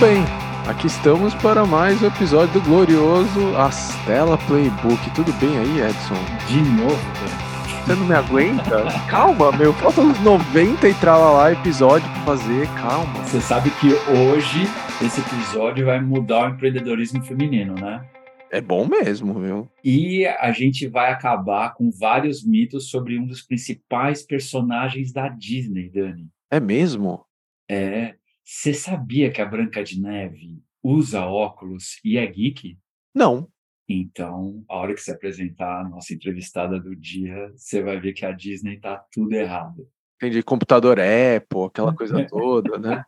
bem, aqui estamos para mais um episódio do glorioso Astela Playbook. Tudo bem aí, Edson? De novo. Você não me aguenta? Calma, meu, faltam uns 90 e tralalá episódio pra fazer, calma. Você sabe que hoje esse episódio vai mudar o empreendedorismo feminino, né? É bom mesmo, viu? E a gente vai acabar com vários mitos sobre um dos principais personagens da Disney, Dani. É mesmo? É. Você sabia que a Branca de Neve usa óculos e é geek? Não. Então, a hora que você apresentar a nossa entrevistada do dia, você vai ver que a Disney tá tudo errado. Entendi. Computador Apple, aquela coisa toda, né?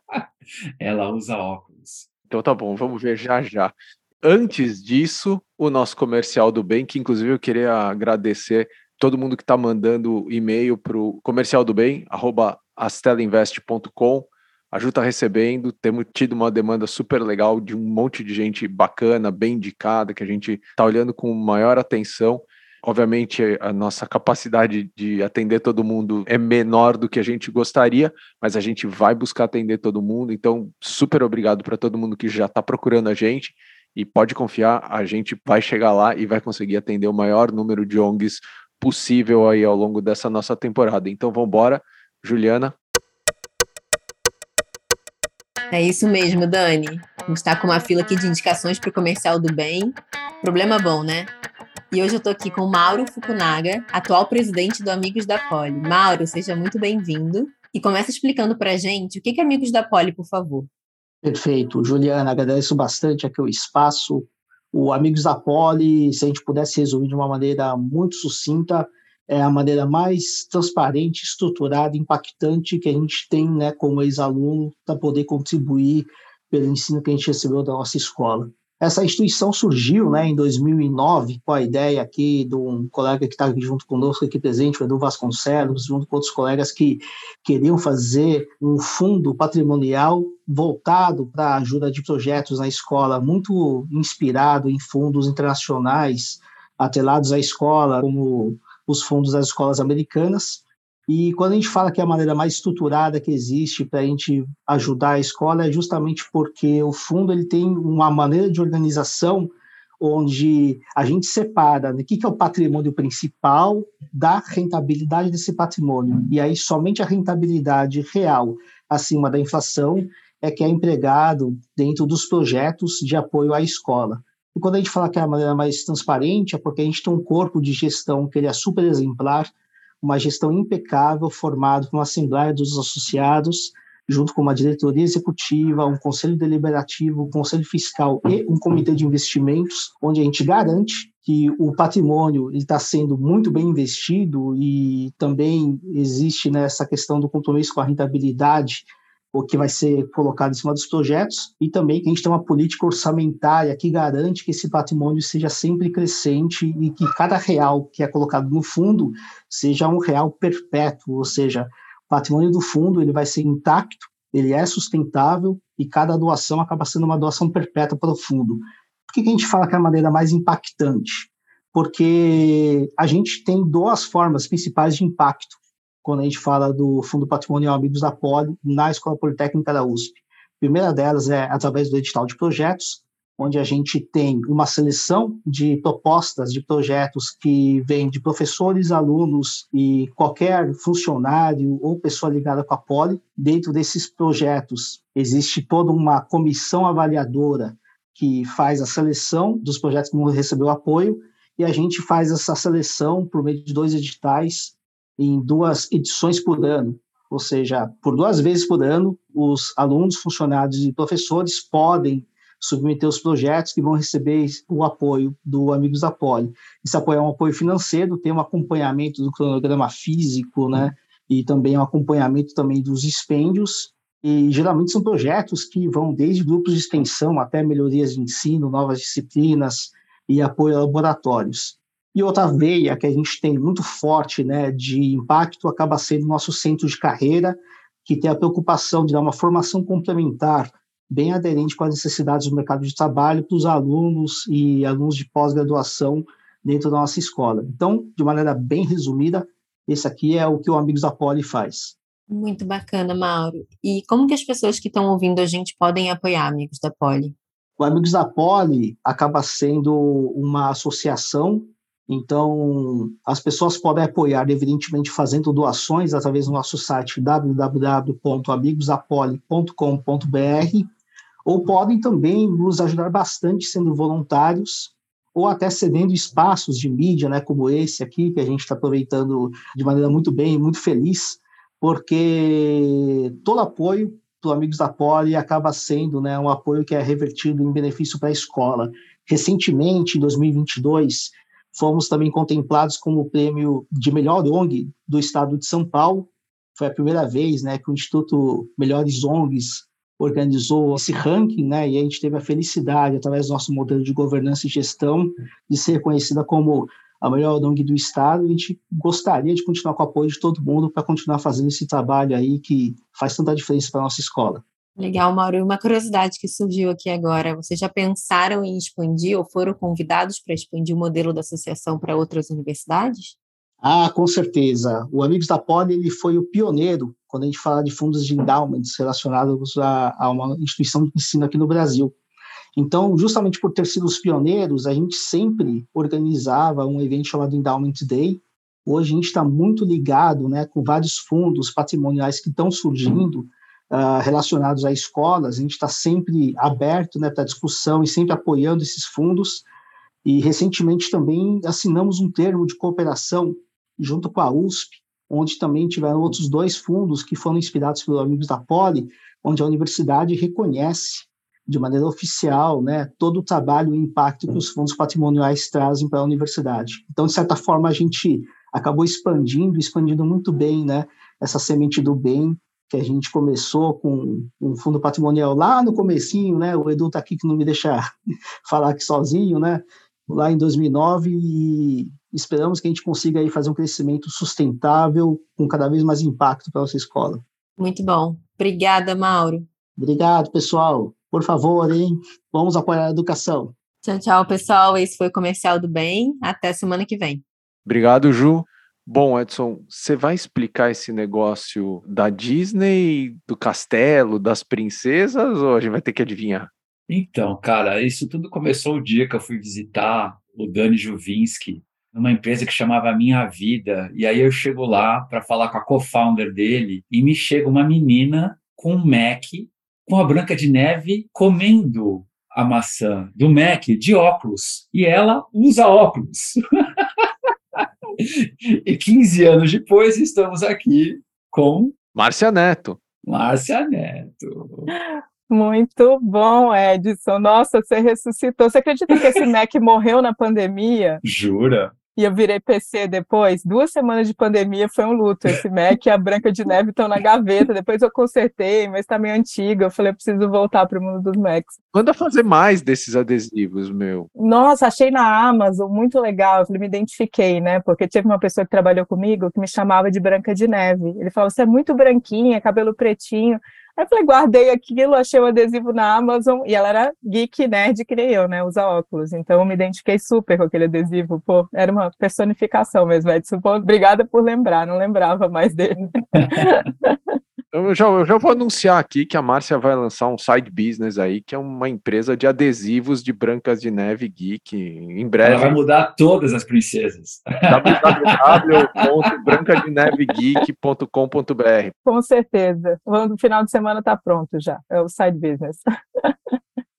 Ela usa óculos. Então tá bom, vamos ver já já. Antes disso, o nosso comercial do bem, que inclusive eu queria agradecer todo mundo que está mandando e-mail para o comercial do bem, arroba astelainvest.com. A Ju está recebendo, temos tido uma demanda super legal de um monte de gente bacana, bem indicada, que a gente está olhando com maior atenção. Obviamente, a nossa capacidade de atender todo mundo é menor do que a gente gostaria, mas a gente vai buscar atender todo mundo. Então, super obrigado para todo mundo que já está procurando a gente. E pode confiar, a gente vai chegar lá e vai conseguir atender o maior número de ONGs possível aí ao longo dessa nossa temporada. Então, vamos embora. Juliana, é isso mesmo, Dani. A gente está com uma fila aqui de indicações para o comercial do bem. Problema bom, né? E hoje eu estou aqui com Mauro Fukunaga, atual presidente do Amigos da Poli. Mauro, seja muito bem-vindo. E começa explicando para a gente o que é Amigos da Poli, por favor. Perfeito. Juliana, agradeço bastante aqui o espaço. O Amigos da Poli, se a gente pudesse resumir de uma maneira muito sucinta, é a maneira mais transparente, estruturada, impactante que a gente tem, né, como ex-aluno, para poder contribuir pelo ensino que a gente recebeu da nossa escola. Essa instituição surgiu né, em 2009 com a ideia aqui de um colega que está aqui junto conosco, aqui presente, o Edu Vasconcelos, junto com outros colegas que queriam fazer um fundo patrimonial voltado para a ajuda de projetos na escola, muito inspirado em fundos internacionais atrelados à escola, como os fundos das escolas americanas. E quando a gente fala que é a maneira mais estruturada que existe para a gente ajudar a escola, é justamente porque o fundo ele tem uma maneira de organização onde a gente separa né, o que, que é o patrimônio principal da rentabilidade desse patrimônio. E aí somente a rentabilidade real acima da inflação é que é empregado dentro dos projetos de apoio à escola. E quando a gente fala que é a maneira mais transparente, é porque a gente tem um corpo de gestão que ele é super exemplar, uma gestão impecável, formado por uma Assembleia dos Associados, junto com uma diretoria executiva, um conselho deliberativo, um conselho fiscal e um comitê de investimentos, onde a gente garante que o patrimônio está sendo muito bem investido e também existe nessa questão do compromisso com a rentabilidade o que vai ser colocado em cima dos projetos, e também que a gente tem uma política orçamentária que garante que esse patrimônio seja sempre crescente e que cada real que é colocado no fundo seja um real perpétuo, ou seja, o patrimônio do fundo ele vai ser intacto, ele é sustentável e cada doação acaba sendo uma doação perpétua para o fundo. Por que, que a gente fala que é a maneira mais impactante? Porque a gente tem duas formas principais de impacto quando a gente fala do Fundo Patrimonial Amigos da Poli na Escola Politécnica da USP. A primeira delas é através do edital de projetos, onde a gente tem uma seleção de propostas de projetos que vêm de professores, alunos e qualquer funcionário ou pessoa ligada com a Poli. Dentro desses projetos, existe toda uma comissão avaliadora que faz a seleção dos projetos que vão receber o apoio, e a gente faz essa seleção por meio de dois editais em duas edições por ano, ou seja, por duas vezes por ano, os alunos, funcionários e professores podem submeter os projetos que vão receber o apoio do Amigos da Poli. Esse apoio é um apoio financeiro, tem um acompanhamento do cronograma físico, né, e também um acompanhamento também dos expêndios, e geralmente são projetos que vão desde grupos de extensão até melhorias de ensino, novas disciplinas e apoio a laboratórios. E outra veia que a gente tem muito forte né, de impacto acaba sendo o nosso centro de carreira, que tem a preocupação de dar uma formação complementar bem aderente com as necessidades do mercado de trabalho para os alunos e alunos de pós-graduação dentro da nossa escola. Então, de maneira bem resumida, esse aqui é o que o Amigos da Poli faz. Muito bacana, Mauro. E como que as pessoas que estão ouvindo a gente podem apoiar Amigos da Poli? O Amigos da Poli acaba sendo uma associação, então as pessoas podem apoiar, evidentemente, fazendo doações através do nosso site www.amigosapoli.com.br ou podem também nos ajudar bastante sendo voluntários ou até cedendo espaços de mídia, né, como esse aqui, que a gente está aproveitando de maneira muito bem, muito feliz, porque todo apoio para Amigos da Poli acaba sendo né, um apoio que é revertido em benefício para a escola. Recentemente, em 2022, fomos também contemplados como o prêmio de melhor ONG do estado de São Paulo. Foi a primeira vez né, que o Instituto Melhores ONGs organizou esse ranking, né, e a gente teve a felicidade, através do nosso modelo de governança e gestão, de ser conhecida como a melhor ONG do Estado. A gente gostaria de continuar com o apoio de todo mundo para continuar fazendo esse trabalho aí que faz tanta diferença para a nossa escola. Legal, Mauro. E uma curiosidade que surgiu aqui agora: vocês já pensaram em expandir ou foram convidados para expandir o modelo da associação para outras universidades? Ah, com certeza. O Amigos da Poli ele foi o pioneiro quando a gente fala de fundos de endowments relacionados a, a uma instituição de ensino aqui no Brasil. Então, justamente por ter sido os pioneiros, a gente sempre organizava um evento chamado Endowment Day. Hoje a gente está muito ligado né, com vários fundos patrimoniais que estão surgindo uh, relacionados a escolas. A gente está sempre aberto né, para discussão e sempre apoiando esses fundos. E recentemente também assinamos um termo de cooperação junto com a USP, onde também tiveram outros dois fundos que foram inspirados pelos amigos da Poli, onde a universidade reconhece de maneira oficial né, todo o trabalho e impacto que os fundos patrimoniais trazem para a universidade. Então, de certa forma, a gente acabou expandindo, expandindo muito bem né, essa semente do bem que a gente começou com um fundo patrimonial lá no comecinho, né? O Edu está aqui que não me deixa falar aqui sozinho, né? Lá em 2009 e esperamos que a gente consiga aí fazer um crescimento sustentável com cada vez mais impacto para a nossa escola. Muito bom. Obrigada, Mauro. Obrigado, pessoal. Por favor, hein? Vamos apoiar a educação. Tchau, tchau, pessoal. Esse foi o Comercial do Bem. Até semana que vem. Obrigado, Ju. Bom, Edson, você vai explicar esse negócio da Disney, do castelo, das princesas, ou a gente vai ter que adivinhar? Então, cara, isso tudo começou o dia que eu fui visitar o Dani Juvinski, numa empresa que chamava Minha Vida. E aí eu chego lá para falar com a co-founder dele e me chega uma menina com um Mac, com a Branca de Neve comendo a maçã do Mac de óculos. E ela usa óculos. e 15 anos depois estamos aqui com Márcia Neto. Márcia Neto. Muito bom, Edson. Nossa, você ressuscitou. Você acredita que esse Mac morreu na pandemia? Jura? E eu virei PC depois. Duas semanas de pandemia foi um luto. Esse Mac e a Branca de Neve estão na gaveta. Depois eu consertei, mas está meio antigo. Eu falei, eu preciso voltar para o mundo dos Macs. Manda fazer mais desses adesivos, meu. Nossa, achei na Amazon, muito legal. Eu falei, me identifiquei, né? Porque teve uma pessoa que trabalhou comigo que me chamava de Branca de Neve. Ele falou, você é muito branquinha, cabelo pretinho. Aí eu falei, guardei aquilo, achei o adesivo na Amazon, e ela era geek, nerd, que nem eu, né, usa óculos, então eu me identifiquei super com aquele adesivo, pô, era uma personificação mesmo, Edson, pô, obrigada por lembrar, não lembrava mais dele. Eu já, eu já vou anunciar aqui que a Márcia vai lançar um side business aí, que é uma empresa de adesivos de Brancas de Neve Geek. Em breve. Ela vai mudar todas as princesas. www.brancadenevegeek.com.br Com certeza. No final de semana tá pronto já. É o side business.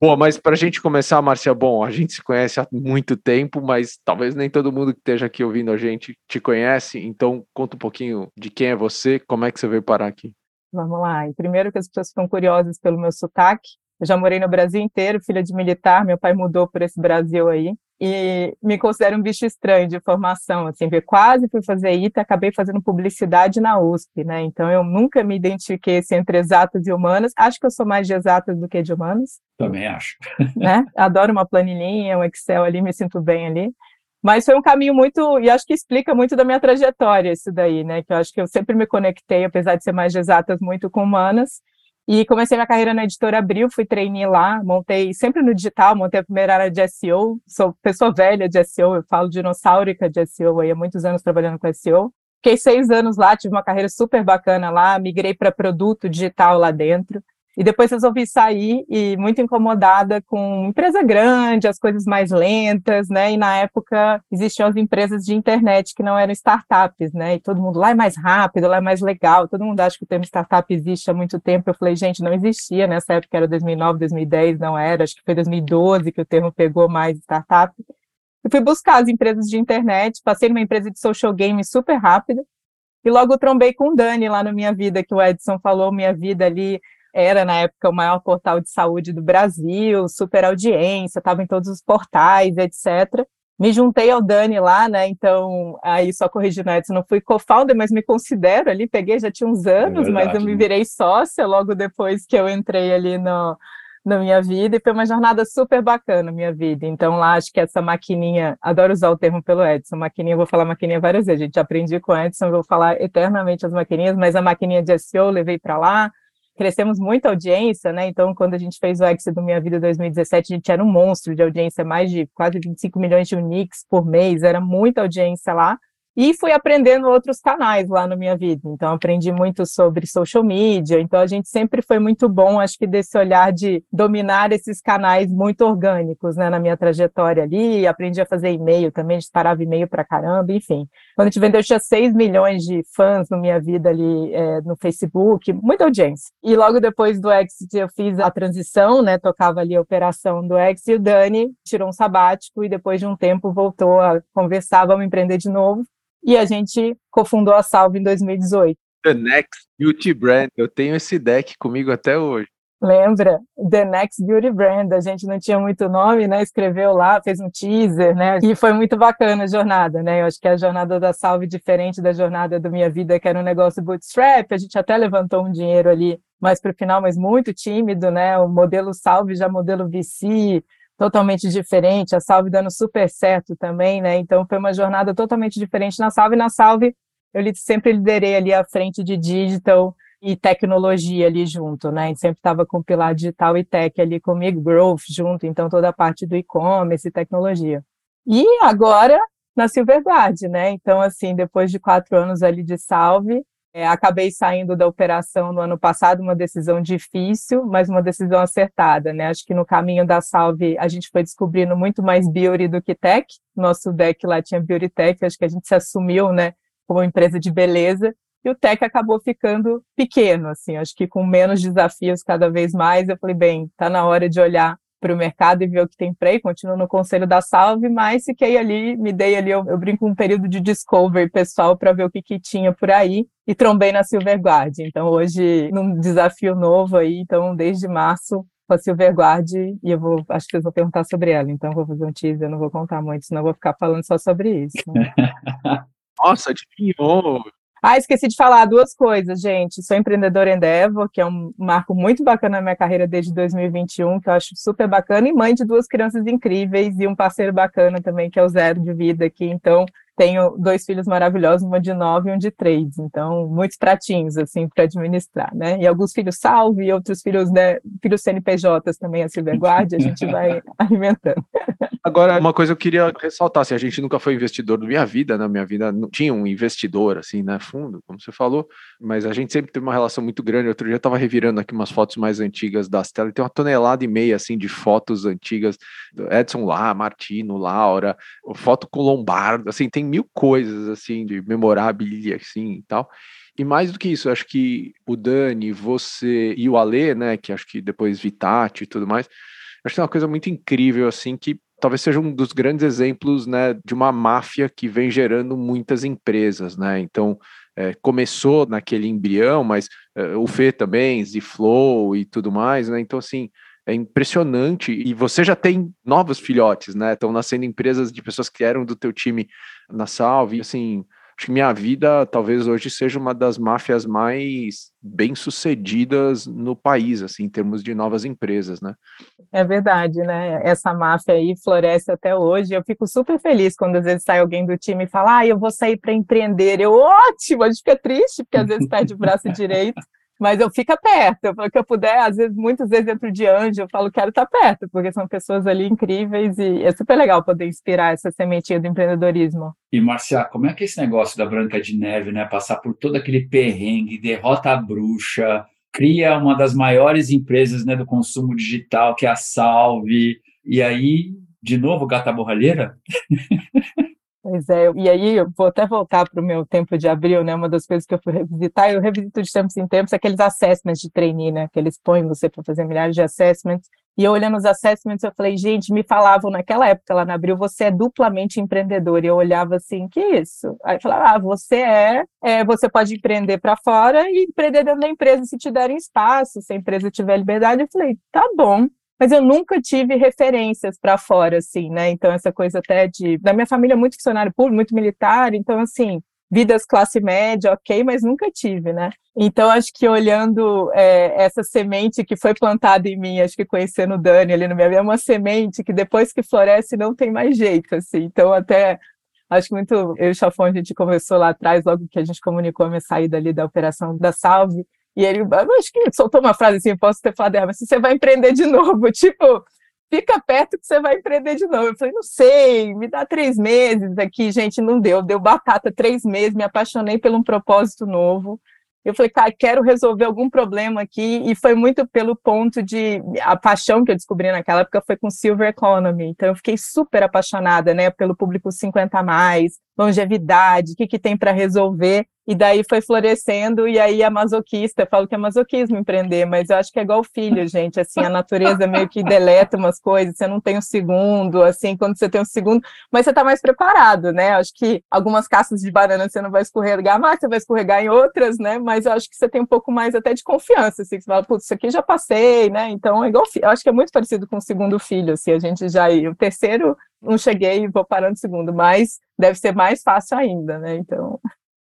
Bom, mas para a gente começar, Márcia, bom, a gente se conhece há muito tempo, mas talvez nem todo mundo que esteja aqui ouvindo a gente te conhece. Então, conta um pouquinho de quem é você, como é que você veio parar aqui. Vamos lá. E primeiro que as pessoas ficam curiosas pelo meu sotaque. Eu já morei no Brasil inteiro, filha de militar, meu pai mudou por esse Brasil aí. E me considero um bicho estranho de formação, assim, eu quase fui fazer ITA, acabei fazendo publicidade na USP, né? Então eu nunca me identifiquei assim, entre exatas e humanas. Acho que eu sou mais de exatas do que de humanas. Também acho. Né? Adoro uma planilhinha, um Excel ali, me sinto bem ali. Mas foi um caminho muito, e acho que explica muito da minha trajetória isso daí, né? Que eu acho que eu sempre me conectei, apesar de ser mais de exatas, muito com humanas. E comecei minha carreira na editora Abril, fui trainee lá, montei sempre no digital, montei a primeira área de SEO, sou pessoa velha de SEO, eu falo dinossaurica de SEO aí há muitos anos trabalhando com SEO. Fiquei seis anos lá, tive uma carreira super bacana lá, migrei para produto digital lá dentro. E depois resolvi sair e muito incomodada com empresa grande, as coisas mais lentas, né? E na época existiam as empresas de internet que não eram startups, né? E todo mundo lá é mais rápido, lá é mais legal. Todo mundo acha que o termo startup existe há muito tempo. Eu falei, gente, não existia nessa época, era 2009, 2010, não era. Acho que foi 2012 que o termo pegou mais startup. Eu fui buscar as empresas de internet, passei numa empresa de social game super rápido. E logo trombei com o Dani lá na Minha Vida, que o Edson falou, Minha Vida ali era na época o maior portal de saúde do Brasil, super audiência, estava em todos os portais, etc. Me juntei ao Dani lá, né? Então, aí só corrigindo, Edson, não fui co-founder, mas me considero ali, peguei já tinha uns anos, é mas eu me virei sócia logo depois que eu entrei ali no, na minha vida, e foi uma jornada super bacana na minha vida. Então, lá acho que essa maquininha, adoro usar o termo pelo Edson, maquininha, vou falar maquininha várias vezes, a gente aprendi com o Edson, vou falar eternamente as maquininhas, mas a maquininha de SEO levei para lá, crescemos muito a audiência, né? Então, quando a gente fez o Exit do Minha Vida 2017, a gente era um monstro de audiência, mais de quase 25 milhões de uniques por mês, era muita audiência lá. E fui aprendendo outros canais lá na minha vida. Então, aprendi muito sobre social media. Então, a gente sempre foi muito bom, acho que, desse olhar de dominar esses canais muito orgânicos, né, na minha trajetória ali. Aprendi a fazer e-mail também, disparava e-mail para caramba, enfim. Quando a gente vendeu, tinha 6 milhões de fãs na minha vida ali é, no Facebook, muita audiência. E logo depois do Exit, eu fiz a transição, né, tocava ali a operação do Exit, e o Dani tirou um sabático e depois de um tempo voltou a conversar, vamos empreender de novo e a gente cofundou a Salve em 2018. The Next Beauty Brand, eu tenho esse deck comigo até hoje. Lembra? The Next Beauty Brand, a gente não tinha muito nome, né? Escreveu lá, fez um teaser, né? E foi muito bacana a jornada, né? Eu acho que a jornada da Salve diferente da jornada da minha vida, que era um negócio bootstrap, a gente até levantou um dinheiro ali mais para o final, mas muito tímido, né? O modelo Salve já modelo VC, totalmente diferente, a Salve dando super certo também, né? Então foi uma jornada totalmente diferente na Salve. Na Salve eu sempre liderei ali a frente de digital e tecnologia ali junto, né? A gente sempre estava com o pilar digital e tech ali comigo, growth junto, então toda a parte do e-commerce e tecnologia. E agora na Silverguard, né? Então, assim, depois de quatro anos ali de Salve, é, acabei saindo da operação no ano passado, uma decisão difícil, mas uma decisão acertada, né? Acho que no caminho da Salve a gente foi descobrindo muito mais beauty do que tech. Nosso deck lá tinha beauty tech, acho que a gente se assumiu, né, como empresa de beleza. E o tech acabou ficando pequeno, assim, acho que com menos desafios cada vez mais. Eu falei, bem, tá na hora de olhar para o mercado e ver o que tem aí, continuo no conselho da Salve, mas fiquei ali, me dei ali, eu, eu brinco um período de discovery pessoal para ver o que, que tinha por aí e trombei na Silverguard. Então hoje, num desafio novo aí, então desde março com a Silverguard e eu vou, acho que vocês vão perguntar sobre ela, então vou fazer um teaser, não vou contar muito, senão vou ficar falando só sobre isso. Né? Nossa, adivinhou! Ah, esqueci de falar duas coisas, gente. Sou empreendedora Endeavor, que é um marco muito bacana na minha carreira desde 2021, que eu acho super bacana, e mãe de duas crianças incríveis e um parceiro bacana também, que é o Zero de Vida aqui. Então, tenho dois filhos maravilhosos, uma de nove e um de três, então muitos pratinhos assim para administrar, né? E alguns filhos salve, e outros filhos, né, filhos CNPJs também a Silverguard, a gente vai alimentando. Agora, uma coisa eu queria ressaltar, assim, a gente nunca foi investidor na minha vida, na minha vida não tinha um investidor, assim, né, fundo, como você falou, mas a gente sempre teve uma relação muito grande. Outro dia eu estava revirando aqui umas fotos mais antigas das telas, tem uma tonelada e meia, assim, de fotos antigas, Edson lá, Martino, Laura, foto com Lombardo, assim, tem mil coisas, assim, de memorabilia, assim, e tal. E mais do que isso, acho que o Dani, você e o Alê, né, que acho que depois Vitati e tudo mais, acho que é uma coisa muito incrível, assim, que talvez seja um dos grandes exemplos né, de uma máfia que vem gerando muitas empresas. Né? Então, é, começou naquele embrião, mas é, o Fê também, Zflow e tudo mais. Né? Então, assim, é impressionante. E você já tem novos filhotes, né? Estão nascendo empresas de pessoas que eram do teu time na Salve. Assim, acho que minha vida talvez hoje seja uma das máfias mais bem sucedidas no país, assim, em termos de novas empresas, né? É verdade, né? Essa máfia aí floresce até hoje. Eu fico super feliz quando às vezes sai alguém do time e fala, ah, eu vou sair para empreender. Eu, ótimo, a gente fica triste, porque às vezes perde o braço direito Mas eu fico perto, eu que eu puder, às vezes, muitas vezes dentro de anjo, eu falo quero estar perto, porque são pessoas ali incríveis e é super legal poder inspirar essa sementinha do empreendedorismo. E, Marcia, como é que é esse negócio da Branca de Neve, né? Passar por todo aquele perrengue, derrota a bruxa, cria uma das maiores empresas né, do consumo digital, que é a Salve, e aí, de novo, gata borralheira? Pois é, e aí eu vou até voltar para o meu tempo de abril, né? Uma das coisas que eu fui revisitar, eu revisito de tempos em tempos aqueles assessments de trainee, né? Que eles põem você para fazer milhares de assessments. E eu olhando os assessments, eu falei, gente, me falavam naquela época lá na Abril, você é duplamente empreendedor. E eu olhava assim, que isso? Aí falava, ah, você é, é você pode empreender para fora e empreender dentro da empresa se te derem espaço, se a empresa tiver liberdade. Eu falei, tá bom mas eu nunca tive referências para fora, assim, né? Então, essa coisa até de. Da minha família, muito funcionário público, muito militar, então, assim, vidas classe média, ok, mas nunca tive, né? Então, acho que olhando é, essa semente que foi plantada em mim, acho que conhecendo o Dani ali no meu, é uma semente que depois que floresce não tem mais jeito, assim. Então, até acho que muito. Eu e o Chafão, a gente conversou lá atrás, logo que a gente comunicou a minha saída ali da operação da Salve. E ele, acho que soltou uma frase assim, posso ter falado, mas se você vai empreender de novo, tipo, fica perto que você vai empreender de novo. Eu falei, não sei, me dá três meses aqui, gente, não deu, deu batata três meses, me apaixonei por um propósito novo. Eu falei, cara, quero resolver algum problema aqui, e foi muito pelo ponto de. A paixão que eu descobri naquela época foi com Silver Economy, então eu fiquei super apaixonada, né, pelo público 50 a mais, longevidade, o que, que tem para resolver. E daí foi florescendo, e aí a masoquista, eu falo que é masoquismo empreender, mas eu acho que é igual filho, gente, assim, a natureza meio que deleta umas coisas, você não tem um segundo, assim, quando você tem um segundo, mas você tá mais preparado, né, acho que algumas cascas de banana você não vai escorregar mais, você vai escorregar em outras, né, mas eu acho que você tem um pouco mais até de confiança, assim, que você fala, putz, isso aqui já passei, né, então é igual, eu acho que é muito parecido com o segundo filho, assim, a gente já, o terceiro, não cheguei e vou parando segundo, mas deve ser mais fácil ainda, né, então...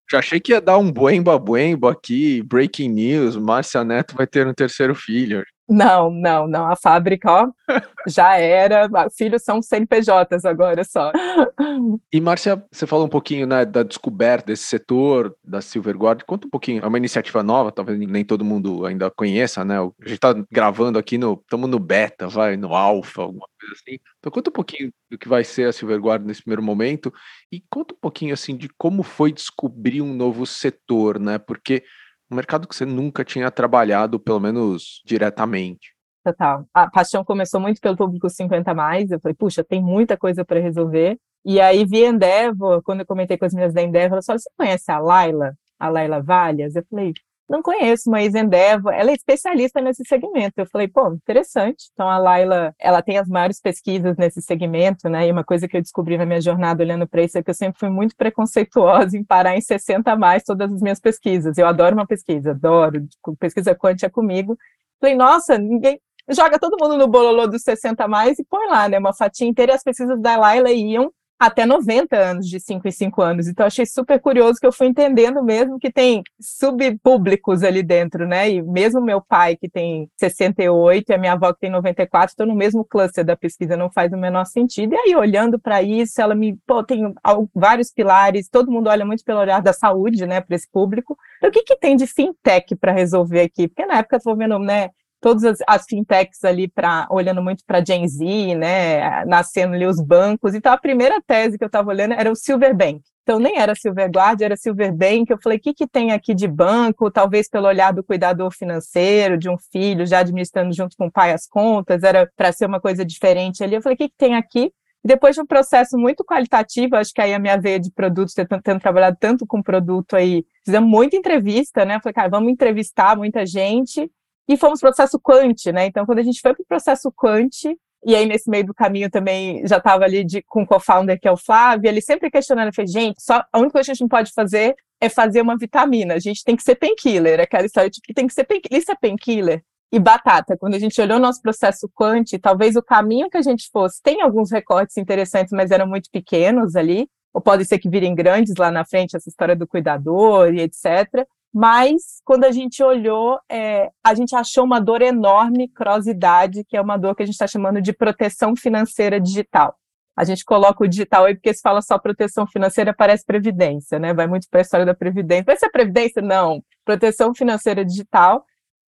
Já achei que ia dar um buemba buemba aqui, breaking news, Márcia Neto vai ter um terceiro filho. Não, não, não. A fábrica, ó, já era. Filhos são CNPJs agora só. E, Márcia, você falou um pouquinho né, da descoberta desse setor, da Silverguard. Conta um pouquinho. É uma iniciativa nova, talvez nem todo mundo ainda conheça, né? A gente está gravando aqui no. Estamos no beta, vai, no alfa, alguma coisa assim. Então, conta um pouquinho do que vai ser a Silverguard nesse primeiro momento e conta um pouquinho, assim, de como foi descobrir um novo setor, né? Porque um mercado que você nunca tinha trabalhado, pelo menos diretamente. Total. A paixão começou muito pelo público 50 mais. Eu falei, puxa, tem muita coisa para resolver. E aí vi Endeavor, quando eu comentei com as minhas da Endeavor, ela falou: você conhece a Laila? A Laila Valhas? Eu falei, não conheço, mas Endeavor, ela é especialista nesse segmento. Eu falei, pô, interessante. Então a Laila, ela tem as maiores pesquisas nesse segmento, né? E uma coisa que eu descobri na minha jornada olhando para isso é que eu sempre fui muito preconceituosa em parar em 60 a mais todas as minhas pesquisas. Eu adoro uma pesquisa, adoro. Pesquisa quântica comigo. Falei, nossa, ninguém joga todo mundo no bololô dos 60 a mais e põe lá, né? Uma fatia inteira e as pesquisas da Laila iam até 90 anos, de 5 em 5 anos. Então, achei super curioso que eu fui entendendo mesmo que tem subpúblicos ali dentro, né? E mesmo meu pai, que tem 68, e a minha avó, que tem 94, estão no mesmo cluster da pesquisa, não faz o menor sentido. E aí, olhando para isso, ela me, pô, tem vários pilares, todo mundo olha muito pelo olhar da saúde, né, para esse público. Então, o que, que tem de fintech para resolver aqui? Porque na época, estou vendo, né, todas as, as fintechs ali para olhando muito para Gen Z, né, nascendo ali os bancos. Então a primeira tese que eu estava olhando era o Silverbank. Então nem era Silverguard, era Silverbank. Eu falei, o que, que tem aqui de banco? Talvez pelo olhar do cuidador financeiro, de um filho já administrando junto com o pai as contas, era para ser uma coisa diferente ali. Eu falei, o que, que tem aqui? Depois de um processo muito qualitativo, acho que aí a minha veia de produtos, tendo, tendo trabalhado tanto com produto aí, fizemos muita entrevista, né? Falei, cara, vamos entrevistar muita gente e fomos para o processo quant, né? Então, quando a gente foi para o processo quant, e aí nesse meio do caminho também já estava ali de, com o co-founder, que é o Flávio, ele sempre questionando, fez, gente, só, a única coisa que a gente não pode fazer é fazer uma vitamina, a gente tem que ser painkiller, aquela história de que tem que ser painkiller, isso é painkiller? E batata, quando a gente olhou o nosso processo quant, talvez o caminho que a gente fosse, tem alguns recortes interessantes, mas eram muito pequenos ali, ou pode ser que virem grandes lá na frente, essa história do cuidador e etc mas quando a gente olhou, é, a gente achou uma dor enorme, crossidade, que é uma dor que a gente está chamando de proteção financeira digital. A gente coloca o digital aí porque se fala só proteção financeira, parece previdência, né? Vai muito para a história da previdência. Vai ser previdência? Não. Proteção financeira digital.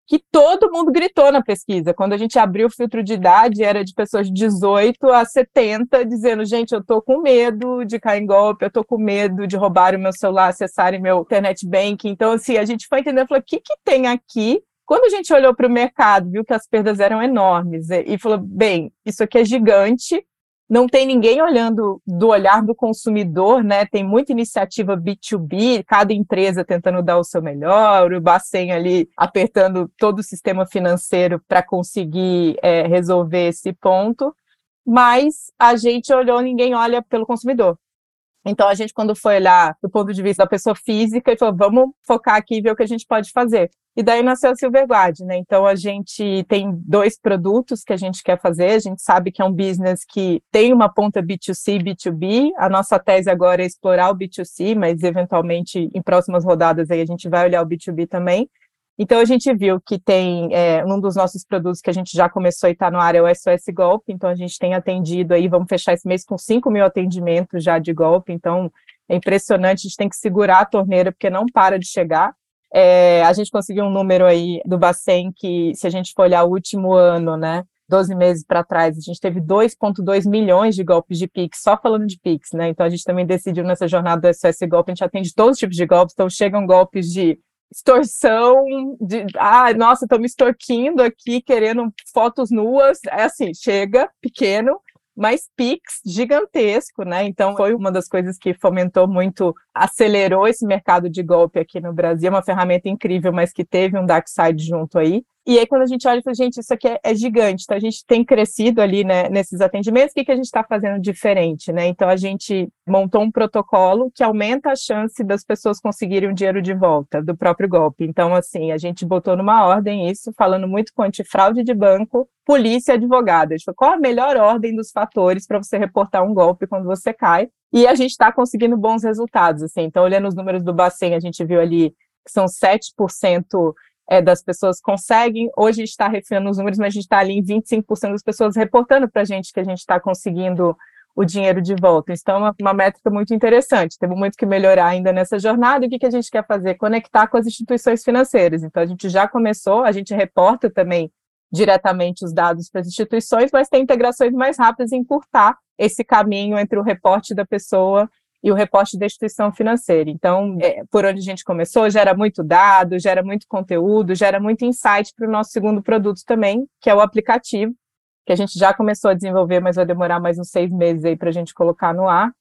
Que todo mundo gritou na pesquisa. Quando a gente abriu o filtro de idade, era de pessoas de 18 a 70, dizendo: gente, eu tô com medo de cair em golpe, eu tô com medo de roubar o meu celular, acessarem meu internet banking. Então, assim, a gente foi entendendo, falou: o que, que tem aqui? Quando a gente olhou para o mercado, viu que as perdas eram enormes e falou: bem, isso aqui é gigante, não tem ninguém olhando do olhar do consumidor, né? Tem muita iniciativa B2B, cada empresa tentando dar o seu melhor, o Bacen ali apertando todo o sistema financeiro para conseguir é, resolver esse ponto, mas a gente olhou, ninguém olha pelo consumidor. Então, a gente, quando foi olhar do ponto de vista da pessoa física, e falou, vamos focar aqui e ver o que a gente pode fazer. E daí nasceu a Silverguard, né? Então a gente tem dois produtos que a gente quer fazer. A gente sabe que é um business que tem uma ponta B2C e B2B. A nossa tese agora é explorar o B2C, mas eventualmente em próximas rodadas aí a gente vai olhar o B2B também. Então a gente viu que tem é, um dos nossos produtos que a gente já começou e está no ar é o SOS Golpe. Então a gente tem atendido aí, vamos fechar esse mês com 5 mil atendimentos já de golpe. Então é impressionante, a gente tem que segurar a torneira porque não para de chegar. É, a gente conseguiu um número aí do Bacen que, se a gente for olhar o último ano, né, 12 meses para trás, a gente teve 2,2 milhões de golpes de Pix, só falando de Pix, né? Então a gente também decidiu nessa jornada do SOS Golpe, a gente atende todos os tipos de golpes, então chegam golpes de extorsão, de ah, nossa, estão me extorquindo aqui, querendo fotos nuas, é assim, chega, pequeno, mas Pix gigantesco, né? Então foi uma das coisas que fomentou muito, acelerou esse mercado de golpe aqui no Brasil, uma ferramenta incrível, mas que teve um dark side junto aí. E aí, quando a gente olha e fala, gente, isso aqui é, é, gigante, então a gente tem crescido ali né, nesses atendimentos, o que, que a gente está fazendo diferente, né? Então a gente montou um protocolo que aumenta a chance das pessoas conseguirem o dinheiro de volta do próprio golpe. Então, assim, a gente botou numa ordem isso, falando muito com antifraude de banco, polícia e advogado. A gente falou, qual a melhor ordem dos fatores para você reportar um golpe quando você cai? E a gente está conseguindo bons resultados, assim. Então, olhando os números do Bacen, a gente viu ali que são 7% é, das pessoas conseguem. Hoje está refinando os números, mas a gente está ali em 25% das pessoas reportando para a gente que a gente está conseguindo o dinheiro de volta. Então, é uma, uma métrica muito interessante. Temos muito que melhorar ainda nessa jornada. E o que, que a gente quer fazer? Conectar com as instituições financeiras. Então, a gente já começou, a gente reporta também diretamente os dados para as instituições, mas tem integrações mais rápidas em encurtar esse caminho entre o reporte da pessoa e o reporte da instituição financeira. Então, é, por onde a gente começou, gera muito dado, gera muito conteúdo, gera muito insight para o nosso segundo produto também, que é o aplicativo, que a gente já começou a desenvolver, mas vai demorar mais uns seis meses aí para a gente colocar no ar.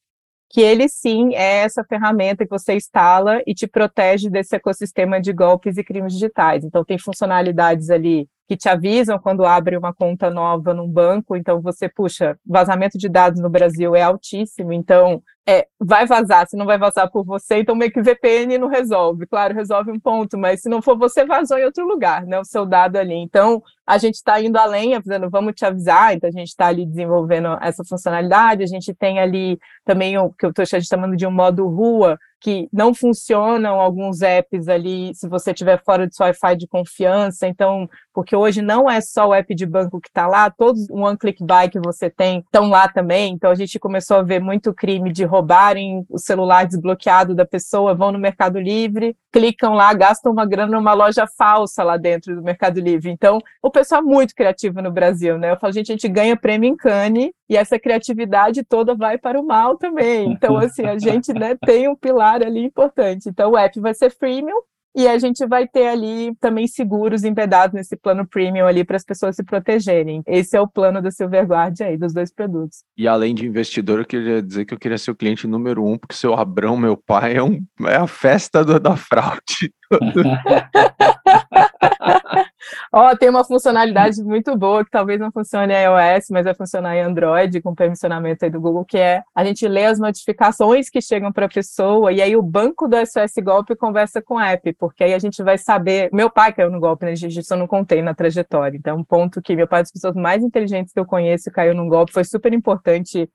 Que ele sim é essa ferramenta que você instala e te protege desse ecossistema de golpes e crimes digitais. Então, tem funcionalidades ali que te avisam quando abre uma conta nova num banco. Então, você, puxa, vazamento de dados no Brasil é altíssimo. Então, é, vai vazar, se não vai vazar por você, então meio que VPN não resolve. Claro, resolve um ponto, mas se não for você, vazou em outro lugar, né? O seu dado ali. Então, a gente está indo além, avisando, vamos te avisar, então a gente está ali desenvolvendo essa funcionalidade, a gente tem ali também o que eu estou chamando de um modo rua, que não funcionam alguns apps ali se você estiver fora do seu Wi-Fi de confiança. Então, porque hoje não é só o app de banco que está lá, todos o One Click Buy que você tem estão lá também. Então, a gente começou a ver muito crime de roubarem o celular desbloqueado da pessoa, vão no Mercado Livre, clicam lá, gastam uma grana numa loja falsa lá dentro do Mercado Livre. Então, o pessoal é muito criativo no Brasil, né? Eu falo, gente, a gente ganha prêmio em Cannes e essa criatividade toda vai para o mal também. Então, assim, a gente né, tem um pilar ali importante. Então, o app vai ser freemium e a gente vai ter ali também seguros embedados nesse plano premium ali para as pessoas se protegerem. Esse é o plano da Silverguard aí, dos dois produtos. E além de investidor, eu queria dizer que eu queria ser o cliente número um, porque seu Abrão, meu pai, é, um, é a festa do, da fraude. Oh, tem uma funcionalidade muito boa que talvez não funcione em iOS, mas vai funcionar em Android com permissionamento aí do Google, que é a gente lê as notificações que chegam para a pessoa e aí o banco do SOS Golpe conversa com o app, porque aí a gente vai saber. Meu pai caiu no golpe, né? Isso eu não contei na trajetória. Então, um ponto que meu pai, é das pessoas mais inteligentes que eu conheço, caiu num golpe, foi super importante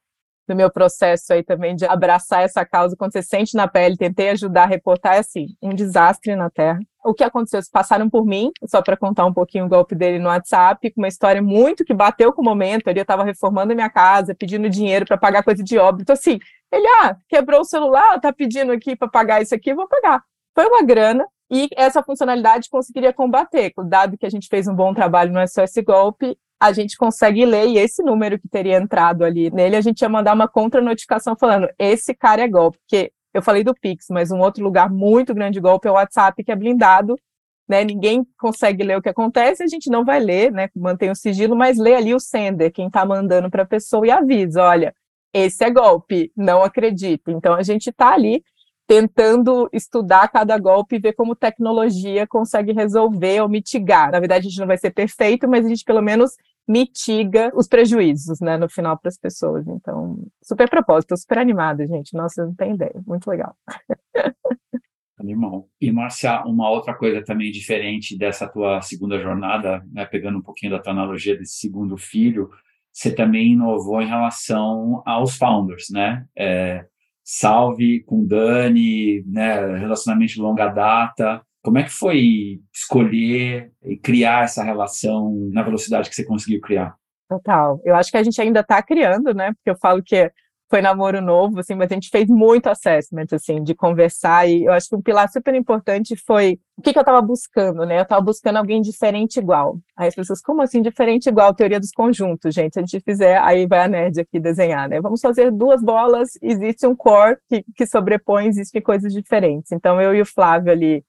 no meu processo aí também de abraçar essa causa, quando você sente na pele, tentei ajudar a reportar, é assim, um desastre na Terra. O que aconteceu? Eles passaram por mim, só para contar um pouquinho o golpe dele no WhatsApp, com uma história muito que bateu com o momento. Ele estava reformando a minha casa, pedindo dinheiro para pagar coisa de óbito. Então, assim, ele, ah, quebrou o celular, tá pedindo aqui para pagar isso aqui, eu vou pagar. Foi uma grana, e essa funcionalidade conseguiria combater. Dado que a gente fez um bom trabalho no SOS Golpe, a gente consegue ler e esse número que teria entrado ali nele, a gente ia mandar uma contra-notificação falando: esse cara é golpe. Porque eu falei do Pix, mas um outro lugar muito grande de golpe é o WhatsApp, que é blindado. Né, ninguém consegue ler o que acontece, a gente não vai ler, né, mantém o sigilo, mas lê ali o sender, quem está mandando para a pessoa e avisa, olha, esse é golpe, não acredita. Então a gente está ali tentando estudar cada golpe e ver como tecnologia consegue resolver ou mitigar. Na verdade, a gente não vai ser perfeito, mas a gente pelo menos mitiga os prejuízos, né, no final para as pessoas. Então, super propósito, super animada, gente. Nossa, não tem ideia. Muito legal. Animal. E, Marcia, uma outra coisa também diferente dessa tua segunda jornada, né, pegando um pouquinho da tua analogia desse segundo filho, você também inovou em relação aos founders, né? É, Salve com Dani, né, relacionamento de longa data. Como é que foi escolher e criar essa relação na velocidade que você conseguiu criar? Total. Eu acho que a gente ainda está criando, né? Porque eu falo que foi namoro novo, assim, mas a gente fez muito assessment, assim, de conversar, e eu acho que um pilar super importante foi o que, que eu estava buscando, né? Eu estava buscando alguém diferente igual. Aí as pessoas, como assim diferente igual? Teoria dos conjuntos, gente. Se a gente fizer, aí vai a nerd aqui desenhar, né? Vamos fazer duas bolas, existe um core que, que sobrepõe, existem coisas diferentes. Então, eu e o Flávio ali,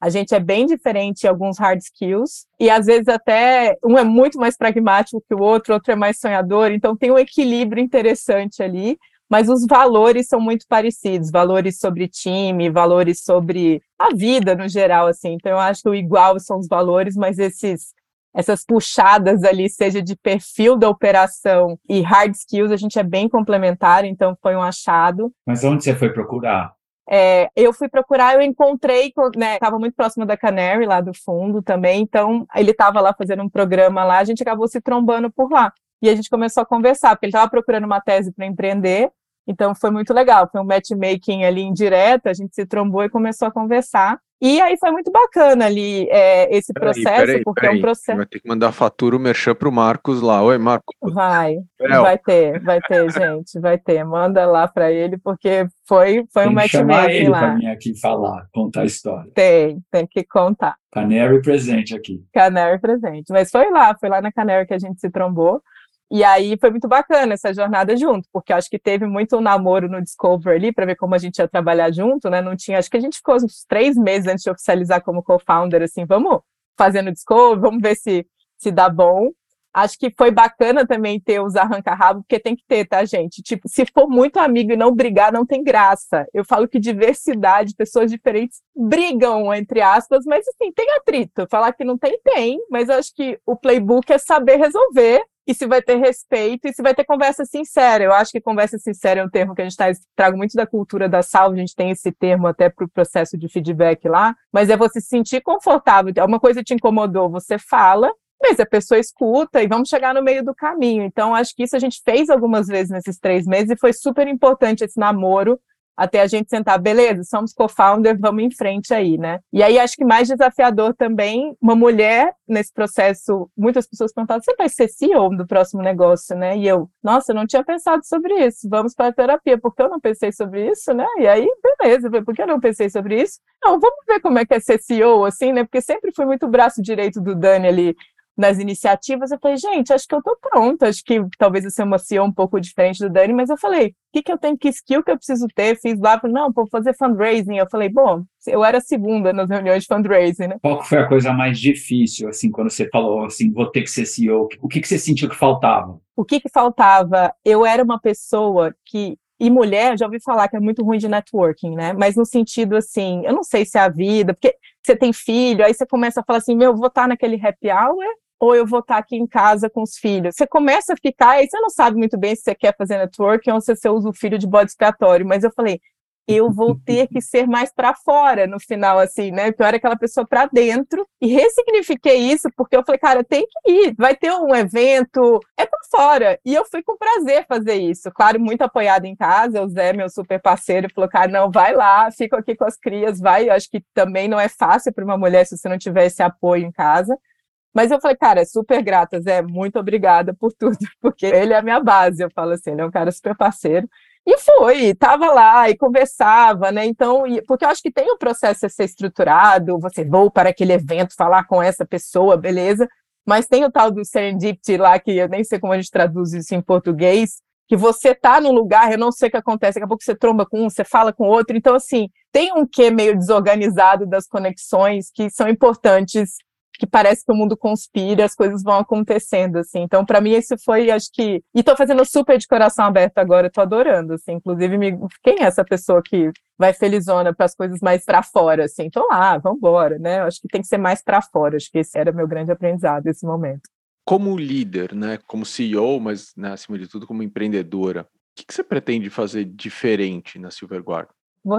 a gente é bem diferente em alguns hard skills, e às vezes até um é muito mais pragmático que o outro, outro é mais sonhador, então tem um equilíbrio interessante ali, mas os valores são muito parecidos, valores sobre time, valores sobre a vida no geral, assim. Então eu acho que o igual são os valores, mas esses essas puxadas ali, seja de perfil da operação e hard skills, a gente é bem complementar, então foi um achado. Mas onde você foi procurar? É, eu fui procurar, eu encontrei, né, estava muito próximo da Canary, lá do fundo também, então ele estava lá fazendo um programa lá, a gente acabou se trombando por lá. E a gente começou a conversar, porque ele estava procurando uma tese para empreender, então foi muito legal, foi um matchmaking ali indireto, a gente se trombou e começou a conversar. E aí foi muito bacana ali é, esse peraí, processo, peraí, porque peraí. é um processo. Vai ter que mandar a fatura, o merchan pro Marcos lá. Oi, Marcos. Vai, vai ter, vai ter, gente, vai ter. Manda lá para ele, porque foi, foi tem um matchmaking chamar ele lá. para mim aqui falar, contar a história. Tem, tem que contar. Canary presente aqui. Canary presente. Mas foi lá, foi lá na Canary que a gente se trombou. E aí foi muito bacana essa jornada junto, porque acho que teve muito um namoro no Discover ali para ver como a gente ia trabalhar junto, né? Não tinha, acho que a gente ficou uns três meses antes de oficializar como co-founder, assim, vamos fazendo Discover, vamos ver se se dá bom. Acho que foi bacana também ter os arranca-rabo, porque tem que ter, tá, gente? Tipo, se for muito amigo e não brigar, não tem graça. Eu falo que diversidade, pessoas diferentes brigam, entre aspas, mas assim, tem atrito. Falar que não tem, tem, mas acho que o playbook é saber resolver e se vai ter respeito e se vai ter conversa sincera. Eu acho que conversa sincera é um termo que a gente tá, trago muito da cultura da salva, a gente tem esse termo até para o processo de feedback lá, mas é você se sentir confortável. Uma coisa te incomodou, você fala, mas a pessoa escuta e vamos chegar no meio do caminho. Então, acho que isso a gente fez algumas vezes nesses três meses e foi super importante esse namoro até a gente sentar, beleza, somos co-founder, vamos em frente aí, né? E aí acho que mais desafiador também, uma mulher nesse processo, muitas pessoas perguntaram, você vai ser CEO do próximo negócio, né? E eu, nossa, eu não tinha pensado sobre isso, vamos para a terapia, porque eu não pensei sobre isso, né? E aí, beleza, por que eu não pensei sobre isso? Não, vamos ver como é que é ser CEO, assim, né? Porque sempre fui muito braço direito do Dani ali, nas iniciativas, eu falei, gente, acho que eu tô pronta, acho que talvez eu seja uma CEO um pouco diferente do Dani, mas eu falei, o que, que eu tenho, que skill que eu preciso ter? Fiz lá, falei, não, vou fazer fundraising. Eu falei, bom, eu era segunda nas reuniões de fundraising, né? Qual foi a coisa mais difícil, assim, quando você falou, assim, vou ter que ser CEO? O que, que você sentiu que faltava? O que, que faltava? Eu era uma pessoa que e mulher, já ouvi falar que é muito ruim de networking, né? Mas no sentido assim, eu não sei se é a vida, porque você tem filho, aí você começa a falar assim, meu, vou estar naquele happy hour ou eu vou estar aqui em casa com os filhos. Você começa a ficar, aí você não sabe muito bem se você quer fazer networking ou se você usa o filho de bode expiatório, mas eu falei, eu vou ter que ser mais para fora no final, assim, né? Pior é aquela pessoa para dentro. E ressignifiquei isso porque eu falei, cara, tem que ir. Vai ter um evento, é para fora. E eu fui com prazer fazer isso. Claro, muito apoiada em casa. O Zé, meu super parceiro, falou, cara, não, vai lá, fico aqui com as crias, vai. Eu acho que também não é fácil para uma mulher se você não tiver esse apoio em casa. Mas eu falei, cara, super grata, Zé, muito obrigada por tudo, porque ele é a minha base, eu falo assim, ele é um cara super parceiro. E fui, estava lá e conversava, né? Então, porque eu acho que tem o um processo a ser estruturado, você vou para aquele evento falar com essa pessoa, beleza? Mas tem o tal do serendipity lá, que eu nem sei como a gente traduz isso em português, que você tá num lugar, eu não sei o que acontece, daqui a pouco você tromba com um, você fala com outro. Então, assim, tem um quê meio desorganizado das conexões que são importantes que parece que o mundo conspira, as coisas vão acontecendo, assim. Então, para mim, isso foi, acho que. E tô fazendo super de coração aberto agora, tô adorando, assim. Inclusive, me... quem é essa pessoa que vai felizona para as coisas mais para fora, assim? Então, lá, vamos embora, né? Acho que tem que ser mais para fora. Acho que esse era meu grande aprendizado nesse momento. Como líder, né? Como CEO, mas né, acima de tudo como empreendedora, o que, que você pretende fazer diferente na Silverguard?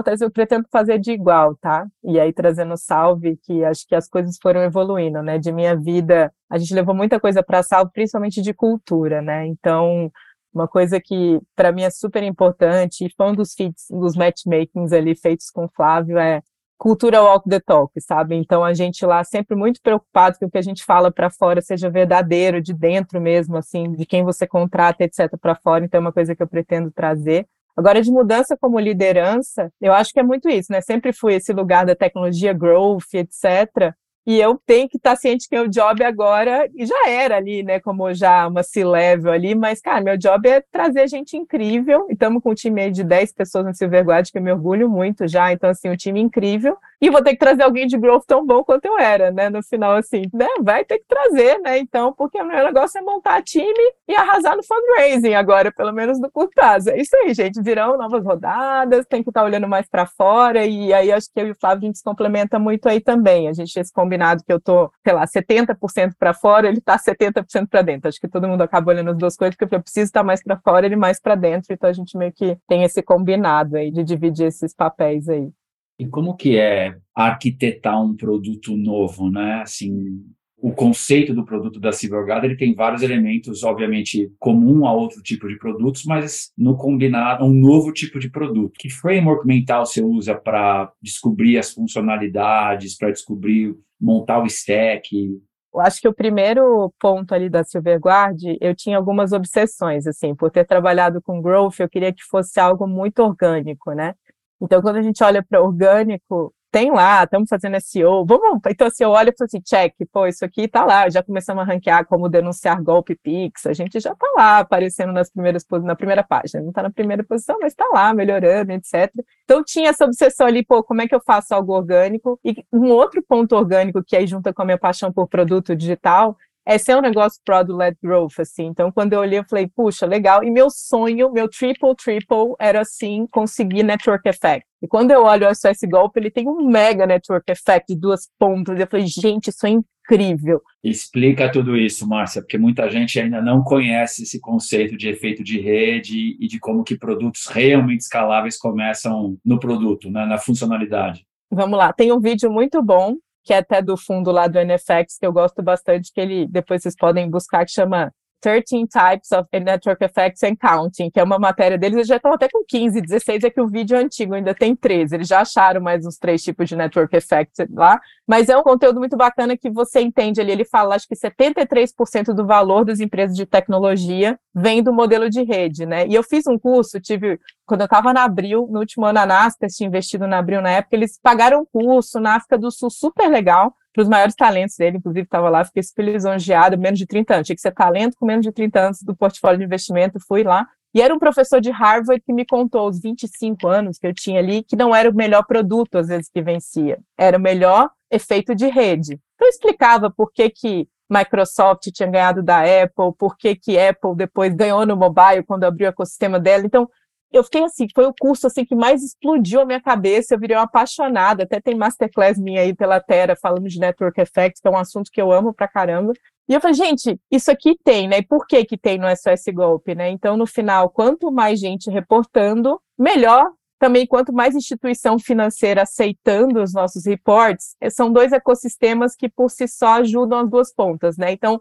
Trazer, eu pretendo fazer de igual, tá? E aí trazendo salve, que acho que as coisas foram evoluindo, né? De minha vida, a gente levou muita coisa para salve, principalmente de cultura, né? Então, uma coisa que para mim é super importante, e foi um dos feats, dos matchmakings ali feitos com o Flávio, é cultura walk the talk, sabe? Então a gente lá sempre muito preocupado que o que a gente fala para fora seja verdadeiro, de dentro mesmo, assim, de quem você contrata, etc, para fora. Então é uma coisa que eu pretendo trazer. Agora, de mudança como liderança, eu acho que é muito isso, né? Sempre fui esse lugar da tecnologia, growth, etc. E eu tenho que estar ciente que o job agora, e já era ali, né, como já uma C-level ali, mas, cara, meu job é trazer gente incrível, e estamos com um time de 10 pessoas no Silverguard, que eu me orgulho muito já, então, assim, um time incrível, e vou ter que trazer alguém de growth tão bom quanto eu era, né, no final, assim, né, vai ter que trazer, né, então, porque o meu negócio é montar time e arrasar no fundraising agora, pelo menos no curto prazo. É isso aí, gente, virão novas rodadas, tem que estar olhando mais para fora, e aí acho que eu e o Flávio, a gente se complementa muito aí também, a gente esse combinado que eu tô, sei lá, 70% para fora, ele tá 70% para dentro. Acho que todo mundo acaba olhando as duas coisas, porque eu preciso estar mais para fora, ele mais para dentro, então a gente meio que tem esse combinado aí de dividir esses papéis aí. E como que é arquitetar um produto novo, né? Assim, o conceito do produto da Silverguard ele tem vários elementos, obviamente, comum a outro tipo de produtos, mas no combinado, um novo tipo de produto. Que framework mental você usa para descobrir as funcionalidades, para descobrir, montar o stack? Eu acho que o primeiro ponto ali da Silverguard, eu tinha algumas obsessões, assim, por ter trabalhado com growth, eu queria que fosse algo muito orgânico, né? Então, quando a gente olha para orgânico, tem lá, estamos fazendo SEO, vamos, então assim, eu olho e falo assim, check, pô, isso aqui está lá, já começamos a ranquear como denunciar golpe Pix, a gente já está lá aparecendo nas primeiras, na primeira página, não está na primeira posição, mas está lá, melhorando, etc. Então tinha essa obsessão ali, pô, como é que eu faço algo orgânico? E um outro ponto orgânico que aí junta com a minha paixão por produto digital esse é um negócio product-led growth, assim. Então, quando eu olhei, eu falei, puxa, legal. E meu sonho, meu triple, triple, era, assim, conseguir network effect. E quando eu olho o SOS Golpe, ele tem um mega network effect de duas pontas. Eu falei, gente, isso é incrível. Explica tudo isso, Márcia, porque muita gente ainda não conhece esse conceito de efeito de rede e de como que produtos realmente escaláveis começam no produto, né, na funcionalidade. Vamos lá, tem um vídeo muito bom que é até do fundo lá do NFX, que eu gosto bastante, que ele depois vocês podem buscar, que chama 13 Types of Network Effects and Counting, que é uma matéria deles, eles já estão até com 15, 16, é que o vídeo é antigo, ainda tem 13, eles já acharam mais uns três tipos de Network Effects lá, mas é um conteúdo muito bacana que você entende ali, ele fala, acho que 73% do valor das empresas de tecnologia vem do modelo de rede, né, e eu fiz um curso, tive, quando eu estava na Abril, no último ano a NASCA, tinha investido na Abril na época, eles pagaram um curso na África do Sul super legal, para os maiores talentos dele, inclusive estava lá, fiquei super lisonjeada, menos de 30 anos, tinha que ser talento com menos de 30 anos do portfólio de investimento, fui lá, e era um professor de Harvard que me contou aos 25 anos que eu tinha ali, que não era o melhor produto, às vezes, que vencia, era o melhor efeito de rede. Então, eu explicava por que que Microsoft tinha ganhado da Apple, por que que Apple depois ganhou no mobile quando abriu o ecossistema dela, então eu fiquei assim, foi o curso assim que mais explodiu a minha cabeça, eu virei uma apaixonada, até tem masterclass minha aí pela Terra falando de network effects, que é um assunto que eu amo pra caramba. E eu falei, gente, isso aqui tem, né? E por que que tem no SOS Golpe, né? Então, no final, quanto mais gente reportando, melhor também quanto mais instituição financeira aceitando os nossos reports, eh, são dois ecossistemas que por si só ajudam as duas pontas, né? Então,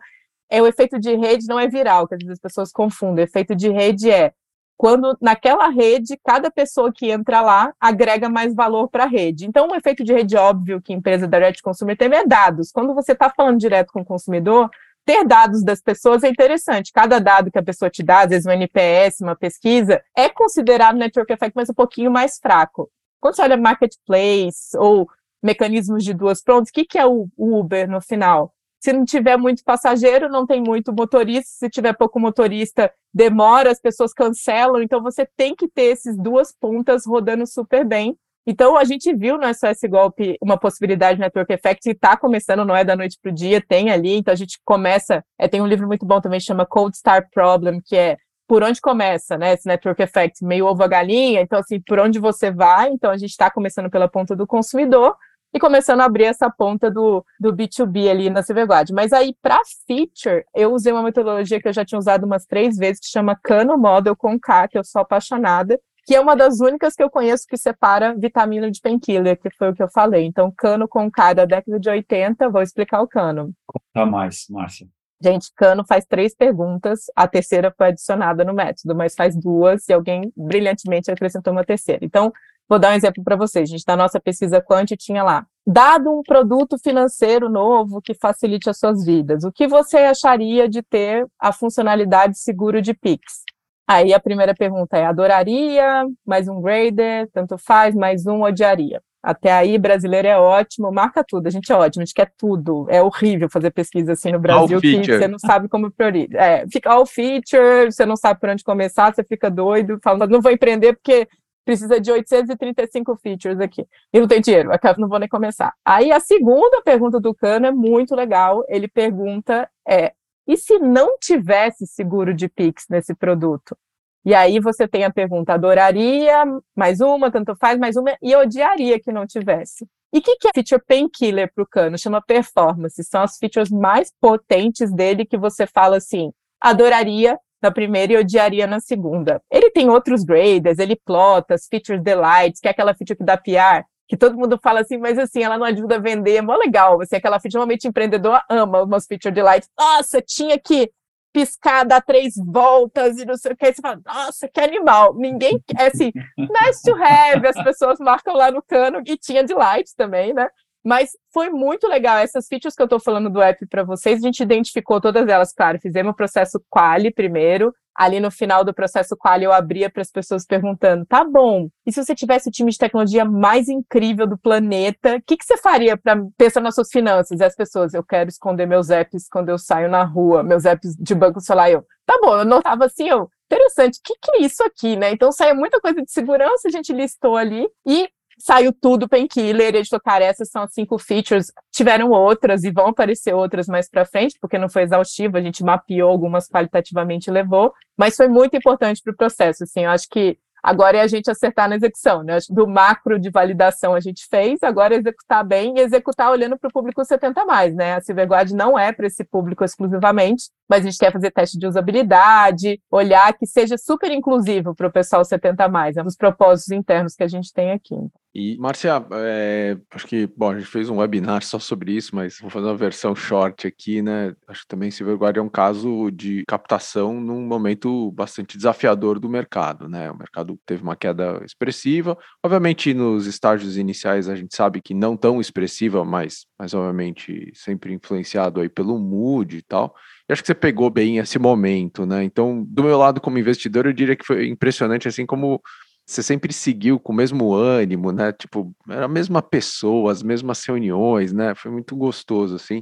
é o efeito de rede não é viral, que às vezes as pessoas confundem. O efeito de rede é quando naquela rede, cada pessoa que entra lá agrega mais valor para a rede. Então, um efeito de rede óbvio que a empresa Direct Consumer tem é dados. Quando você está falando direto com o consumidor, ter dados das pessoas é interessante. Cada dado que a pessoa te dá, às vezes um NPS, uma pesquisa, é considerado network effect, mas um pouquinho mais fraco. Quando você olha marketplace ou mecanismos de duas prontas, o que, que é o Uber no final? Se não tiver muito passageiro, não tem muito motorista. Se tiver pouco motorista, demora, as pessoas cancelam. Então, você tem que ter esses duas pontas rodando super bem. Então, a gente viu no SOS Golpe uma possibilidade de network effect e está começando, não é da noite para o dia, tem ali. Então, a gente começa. É, tem um livro muito bom também, chama Cold Start Problem, que é por onde começa, né? Esse network effect, meio ovo a galinha. Então, assim, por onde você vai. Então, a gente está começando pela ponta do consumidor e começando a abrir essa ponta do, do B2B ali na Silverguard. Mas aí, para feature, eu usei uma metodologia que eu já tinha usado umas três vezes, que chama Cano Model com K, que eu sou apaixonada, que é uma das únicas que eu conheço que separa vitamina de painkiller, que foi o que eu falei. Então, Cano com K da década de 80, vou explicar o Cano. Conta mais, Márcia. Gente, Cano faz três perguntas, a terceira foi adicionada no método, mas faz duas e alguém brilhantemente acrescentou uma terceira. Então, Vou dar um exemplo para vocês. A gente, na nossa pesquisa Quant, tinha lá. Dado um produto financeiro novo que facilite as suas vidas, o que você acharia de ter a funcionalidade seguro de Pix? Aí a primeira pergunta é: adoraria, mais um grader, tanto faz, mais um odiaria. Até aí, brasileiro é ótimo, marca tudo, a gente é ótimo, a gente quer tudo. É horrível fazer pesquisa assim no Brasil, que você não sabe como priorizar. É, fica all feature, você não sabe por onde começar, você fica doido, fala, não vou empreender porque precisa de 835 features aqui. E não tem dinheiro, não vou nem começar. Aí a segunda pergunta do Cano é muito legal. Ele pergunta é: e se não tivesse seguro de Pix nesse produto? E aí você tem a pergunta: adoraria, mais uma, tanto faz, mais uma, e odiaria que não tivesse. E o que, que é feature painkiller para o Cano? Chama performance. São as features mais potentes dele que você fala assim: adoraria, na primeira e odiaria na segunda. Ele tem outros graders, ele plota as features delights, que é aquela feature que dá PR, que todo mundo fala assim, mas assim, ela não ajuda a vender, é mó legal, assim, aquela feature, normalmente empreendedor ama umas feature delights, nossa, tinha que piscar, dar três voltas e não sei o que, aí você fala, nossa, que animal, ninguém, é assim, nice to have, as pessoas marcam lá no cano, e tinha delights também, né, mas foi muito legal. Essas features que eu estou falando do app para vocês, a gente identificou todas elas, claro. Fizemos o processo quali primeiro. Ali no final do processo quali, eu abria para as pessoas perguntando: tá bom, e se você tivesse o time de tecnologia mais incrível do planeta, o que, que você faria para pensar nas suas finanças? E as pessoas, eu quero esconder meus apps quando eu saio na rua, meus apps de banco celular. Eu, tá bom, eu notava assim, eu, interessante, o que, que é isso aqui, né? Então saiu muita coisa de segurança, a gente listou ali, e saiu tudo Painkiller, editor, essas são as cinco features. Tiveram outras e vão aparecer outras mais para frente, porque não foi exaustivo, a gente mapeou algumas qualitativamente e levou, mas foi muito importante para o processo, assim, eu acho que Agora é a gente acertar na execução, né? Do macro de validação a gente fez, agora é executar bem e executar olhando para o público 70 mais, né? A Silverguard não é para esse público exclusivamente, mas a gente quer fazer teste de usabilidade, olhar que seja super inclusivo para o pessoal 70 mais, é um dos propósitos internos que a gente tem aqui. E, Márcia, é, acho que, bom, a gente fez um webinar só sobre isso, mas vou fazer uma versão short aqui, né? Acho que também Silverguard é um caso de captação num momento bastante desafiador do mercado, né? O mercado teve uma queda expressiva. Obviamente, nos estágios iniciais, a gente sabe que não tão expressiva, mas, mas obviamente sempre influenciado aí pelo mood e tal. E acho que você pegou bem esse momento, né? Então, do meu lado como investidor, eu diria que foi impressionante, assim como você sempre seguiu com o mesmo ânimo, né? Tipo, era a mesma pessoa, as mesmas reuniões, né? Foi muito gostoso, assim.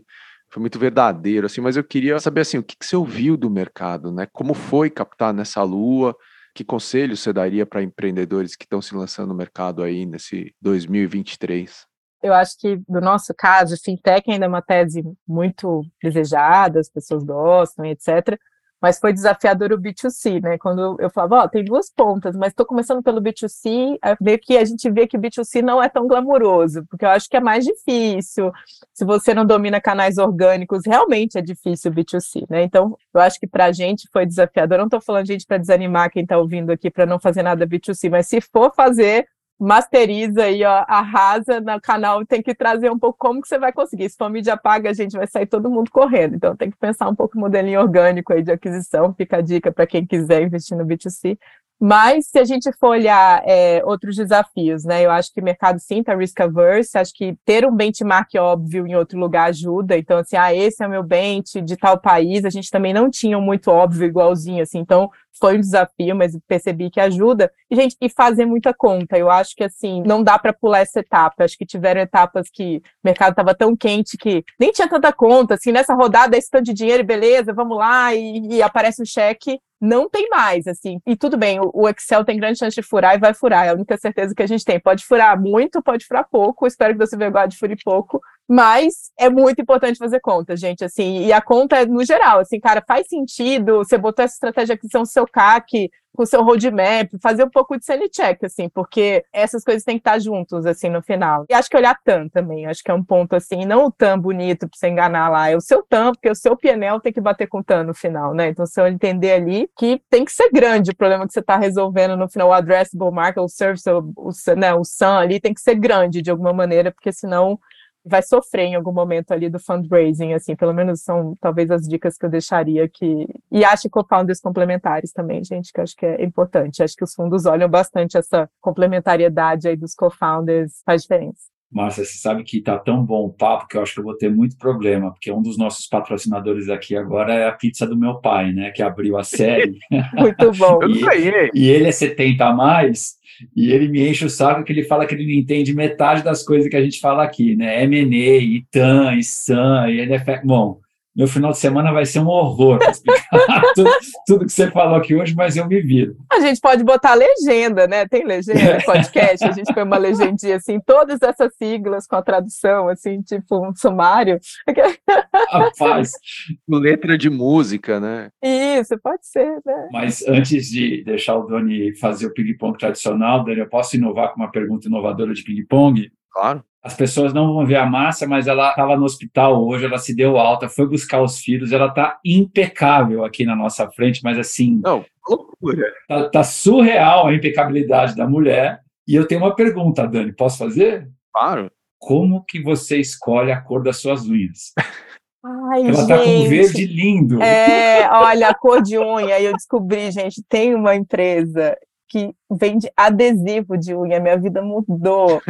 Foi muito verdadeiro, assim. Mas eu queria saber, assim, o que, que você ouviu do mercado, né? Como foi captar nessa lua? Que conselho você daria para empreendedores que estão se lançando no mercado aí nesse 2023? Eu acho que, no nosso caso, fintech ainda é uma tese muito desejada, as pessoas gostam, etc mas foi desafiador o B2C, né? Quando eu falava, ó, oh, tem duas pontas, mas estou começando pelo B2C, meio que a gente vê que o B2C não é tão glamouroso, porque eu acho que é mais difícil. Se você não domina canais orgânicos, realmente é difícil o B2C, né? Então, eu acho que para a gente foi desafiador. Eu não estou falando, gente, para desanimar quem está ouvindo aqui para não fazer nada B2C, mas se for fazer, masteriza aí, ó, arrasa no canal, tem que trazer um pouco como que você vai conseguir. Se for mídia paga, a gente vai sair todo mundo correndo. Então tem que pensar um pouco no modelinho orgânico aí de aquisição, fica a dica para quem quiser investir no B2C. Mas se a gente for olhar é, outros desafios, né? Eu acho que o mercado sim está risk averse, acho que ter um benchmark óbvio em outro lugar ajuda. Então, assim, ah, esse é o meu bench de tal país, a gente também não tinha muito óbvio igualzinho, assim. Então, foi um desafio, mas percebi que ajuda. E, gente, e fazer muita conta. Eu acho que, assim, não dá para pular essa etapa. Acho que tiveram etapas que o mercado estava tão quente que nem tinha tanta conta. Assim, nessa rodada, esse tanto de dinheiro, beleza, vamos lá, e, e aparece um cheque não tem mais, assim. E tudo bem, o Excel tem grande chance de furar e vai furar, é a única certeza que a gente tem. Pode furar muito, pode furar pouco, espero que você de fure pouco, mas é muito importante fazer conta, gente, assim, e a conta é no geral, assim, cara, faz sentido, você botou essa estratégia aqui, são seu CAC, com o seu roadmap, fazer um pouco de sanity check, assim, porque essas coisas têm que estar juntos, assim, no final. E acho que olhar TAM também, acho que é um ponto, assim, não o TAM bonito para você enganar lá, é o seu TAM, porque o seu PNL tem que bater com o TAM no final, né? Então, eu entender ali que tem que ser grande o problema que você está resolvendo no final, o addressable market, o service, o, o, né, o SAM ali tem que ser grande de alguma maneira, porque senão vai sofrer em algum momento ali do fundraising, assim, pelo menos são talvez as dicas que eu deixaria aqui. E acho co-founders complementares também, gente, que acho que é importante. Acho que os fundos olham bastante essa complementariedade aí dos co-founders, faz diferença. Márcia, você sabe que tá tão bom o papo que eu acho que eu vou ter muito problema, porque um dos nossos patrocinadores aqui agora é a pizza do meu pai, né? Que abriu a série. muito bom. e, e ele é 70 a mais, e ele me enche o saco que ele fala que ele não entende metade das coisas que a gente fala aqui, né? M&A, ITAM, ISAM, e NFL. Bom, meu final de semana vai ser um horror para explicar tudo, tudo, que você falou aqui hoje, mas eu me viro. A gente pode botar legenda, né? Tem legenda no podcast, a gente põe uma legendinha assim, todas essas siglas com a tradução, assim, tipo um sumário. Rapaz, letra de música, né? Isso, pode ser, né? Mas antes de deixar o Doni fazer o ping-pong tradicional, Dani, eu posso inovar com uma pergunta inovadora de ping-pong? Claro as pessoas não vão ver a Márcia, mas ela estava no hospital hoje, ela se deu alta, foi buscar os filhos, ela está impecável aqui na nossa frente, mas assim. Não, loucura. Tá, tá, surreal a impecabilidade da mulher. E eu tenho uma pergunta, Dani, posso fazer? Claro. Como que você escolhe a cor das suas unhas? Ai, ela gente. tá com verde lindo. É, olha, a cor de unha, eu descobri, gente, tem uma empresa que vende adesivo de unha, minha vida mudou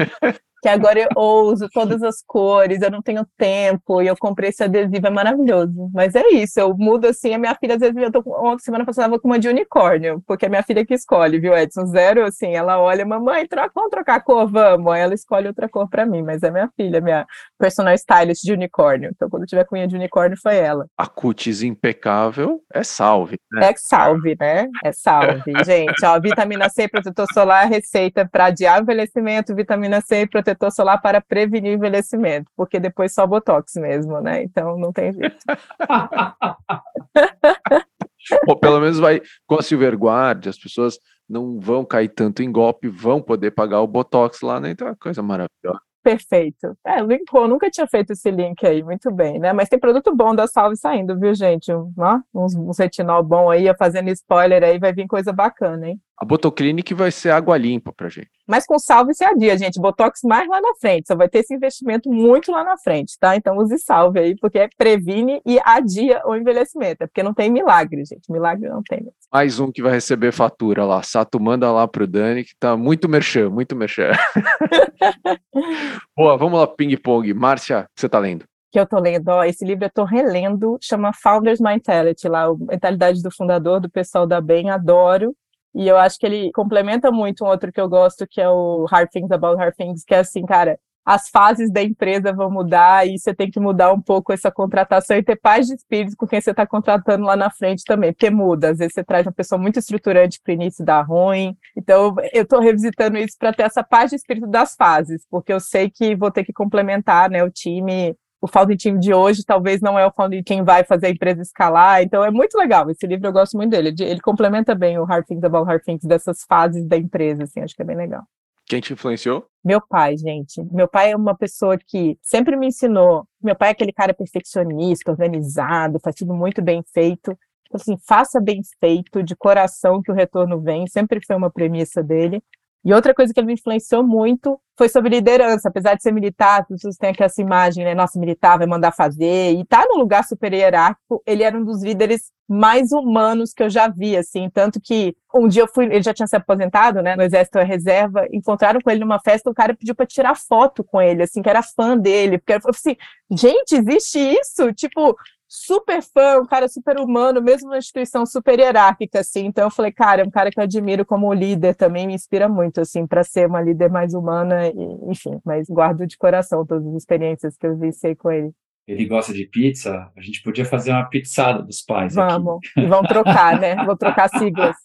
que agora eu uso todas as cores, eu não tenho tempo, e eu comprei esse adesivo, é maravilhoso. Mas é isso, eu mudo assim, a minha filha, às vezes, eu tô, ontem, semana passada, eu com uma de unicórnio, porque é minha filha que escolhe, viu, Edson? Zero, assim, ela olha, mamãe, troca, vamos trocar a cor, vamos. Aí ela escolhe outra cor para mim, mas é minha filha, minha personal stylist de unicórnio. Então, quando tiver cunha de unicórnio, foi ela. A cutis impecável é salve, né? É salve, né? É salve, gente. Ó, vitamina C, protetor solar, receita para adiar envelhecimento, vitamina C, protetor protetor solar para prevenir o envelhecimento, porque depois só botox mesmo, né? Então não tem jeito. Ou pelo menos vai com a Silverguard, as pessoas não vão cair tanto em golpe, vão poder pagar o botox lá, né? Então é uma coisa maravilhosa. Perfeito. É, linkou, nunca tinha feito esse link aí, muito bem, né? Mas tem produto bom da Salve saindo, viu, gente? Um, ó, uns, uns retinol bom aí, fazendo spoiler aí, vai vir coisa bacana, hein? A Botoclinic vai ser água limpa pra gente. Mas com salve se adia, gente. Botox mais lá na frente. Só vai ter esse investimento muito lá na frente, tá? Então use salve aí, porque previne e adia o envelhecimento. É porque não tem milagre, gente. Milagre não tem. Mais um que vai receber fatura lá. Sato manda lá pro Dani, que tá muito merchan, muito merchan. Boa, vamos lá, ping-pong. Márcia, você tá lendo? que eu tô lendo, ó, esse livro eu tô relendo, chama Founders Mentality, lá, a mentalidade do fundador, do pessoal da Bem, adoro. E eu acho que ele complementa muito um outro que eu gosto, que é o Hard Things About Hard Things, que é assim, cara, as fases da empresa vão mudar e você tem que mudar um pouco essa contratação e ter paz de espírito com quem você está contratando lá na frente também, porque muda. Às vezes você traz uma pessoa muito estruturante para o início dar ruim. Então, eu estou revisitando isso para ter essa paz de espírito das fases, porque eu sei que vou ter que complementar né, o time o founding team de hoje talvez não é o founding quem vai fazer a empresa escalar. Então é muito legal. Esse livro eu gosto muito dele. Ele complementa bem o Hard Things About Hard Things dessas fases da empresa, assim, acho que é bem legal. Quem te influenciou? Meu pai, gente. Meu pai é uma pessoa que sempre me ensinou. Meu pai é aquele cara perfeccionista, organizado, faz tudo muito bem feito. Então, assim, faça bem feito, de coração que o retorno vem. Sempre foi uma premissa dele. E outra coisa que ele me influenciou muito foi sobre liderança, apesar de ser militar, as pessoas têm aquela imagem, né? Nossa, militar vai mandar fazer, e tá num lugar super hierárquico, ele era um dos líderes mais humanos que eu já vi, assim, tanto que um dia eu fui, ele já tinha se aposentado, né, no Exército Reserva, encontraram com ele numa festa, o cara pediu para tirar foto com ele, assim, que era fã dele, porque eu falei assim, gente, existe isso? Tipo, super fã, um cara super humano, mesmo uma instituição super hierárquica, assim. Então eu falei, cara, é um cara que eu admiro como líder também, me inspira muito, assim, para ser uma líder mais humana, e, enfim, mas guardo de coração todas as experiências que eu vivi com ele. Ele gosta de pizza, a gente podia fazer uma pizzada dos pais. Vamos, aqui. e vão trocar, né? Vou trocar siglas.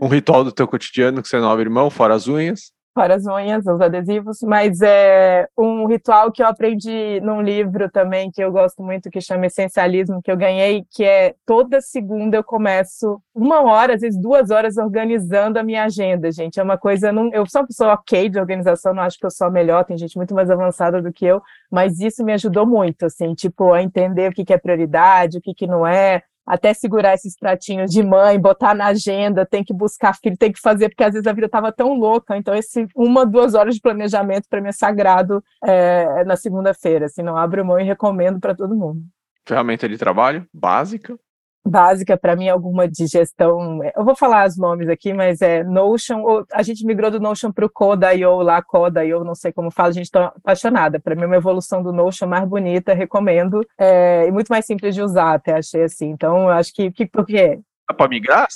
um ritual do teu cotidiano que você não abre mão, fora as unhas? Para as unhas, os adesivos, mas é um ritual que eu aprendi num livro também que eu gosto muito, que chama Essencialismo, que eu ganhei, que é toda segunda eu começo uma hora, às vezes duas horas, organizando a minha agenda, gente. É uma coisa, não, eu sou uma pessoa ok de organização, não acho que eu sou a melhor, tem gente muito mais avançada do que eu, mas isso me ajudou muito, assim, tipo, a entender o que, que é prioridade, o que, que não é, até segurar esses pratinhos de mãe, botar na agenda, tem que buscar filho, tem que fazer, porque às vezes a vida estava tão louca. Então, esse uma, duas horas de planejamento para mim é sagrado é, na segunda-feira. Assim, não abro mão e recomendo para todo mundo. Ferramenta de trabalho básica, básica para mim alguma de gestão. Eu vou falar os nomes aqui, mas é Notion. A gente migrou do Notion para o Code.io lá, Code.io, não sei como fala, a gente está apaixonada. Para mim, é uma evolução do Notion mais bonita, recomendo. É, e muito mais simples de usar, até achei assim. Então, eu acho que, que por quê? Dá para migrar?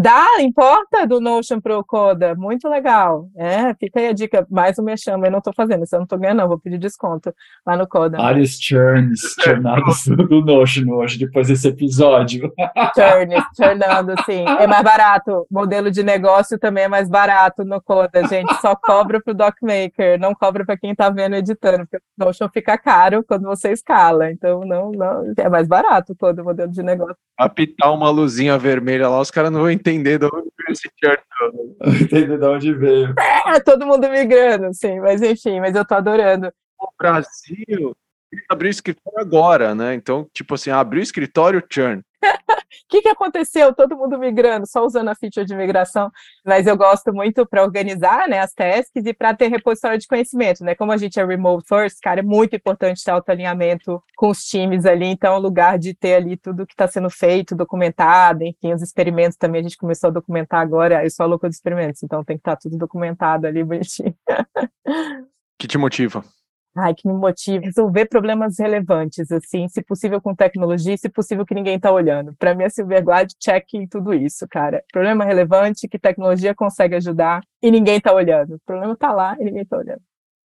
Dá, importa do Notion para o Coda, muito legal. É, fica aí a dica, mais um me chama, eu não estou fazendo, isso eu não estou ganhando, não, vou pedir desconto lá no Coda. Vários churns, churnados do Notion hoje, depois desse episódio. Churns, churnando, sim. É mais barato, modelo de negócio também é mais barato no Coda, gente, só cobra para o DocMaker, não cobra para quem está vendo editando, porque o Notion fica caro quando você escala, então não, não, é mais barato todo o modelo de negócio. Apitar uma luzinha vermelha lá, os caras não vão entender entender de onde veio esse churn Entender de onde veio. É, todo mundo migrando, sim, mas enfim, mas eu tô adorando. O Brasil abriu escritório agora, né? Então, tipo assim, abriu escritório churn. O que, que aconteceu? Todo mundo migrando, só usando a feature de migração, mas eu gosto muito para organizar né, as tasks e para ter repositório de conhecimento, né? Como a gente é remote first, cara, é muito importante ter autoalinhamento com os times ali, então é o lugar de ter ali tudo que está sendo feito, documentado, enfim, os experimentos também a gente começou a documentar agora, eu sou a louca dos experimentos, então tem que estar tá tudo documentado ali, bonitinho. que te motiva? Ai, que me motiva, resolver problemas relevantes, assim, se possível com tecnologia, se possível que ninguém está olhando. Para mim, a Silverglide check em tudo isso, cara. Problema relevante que tecnologia consegue ajudar e ninguém está olhando. O problema está lá e ninguém está olhando.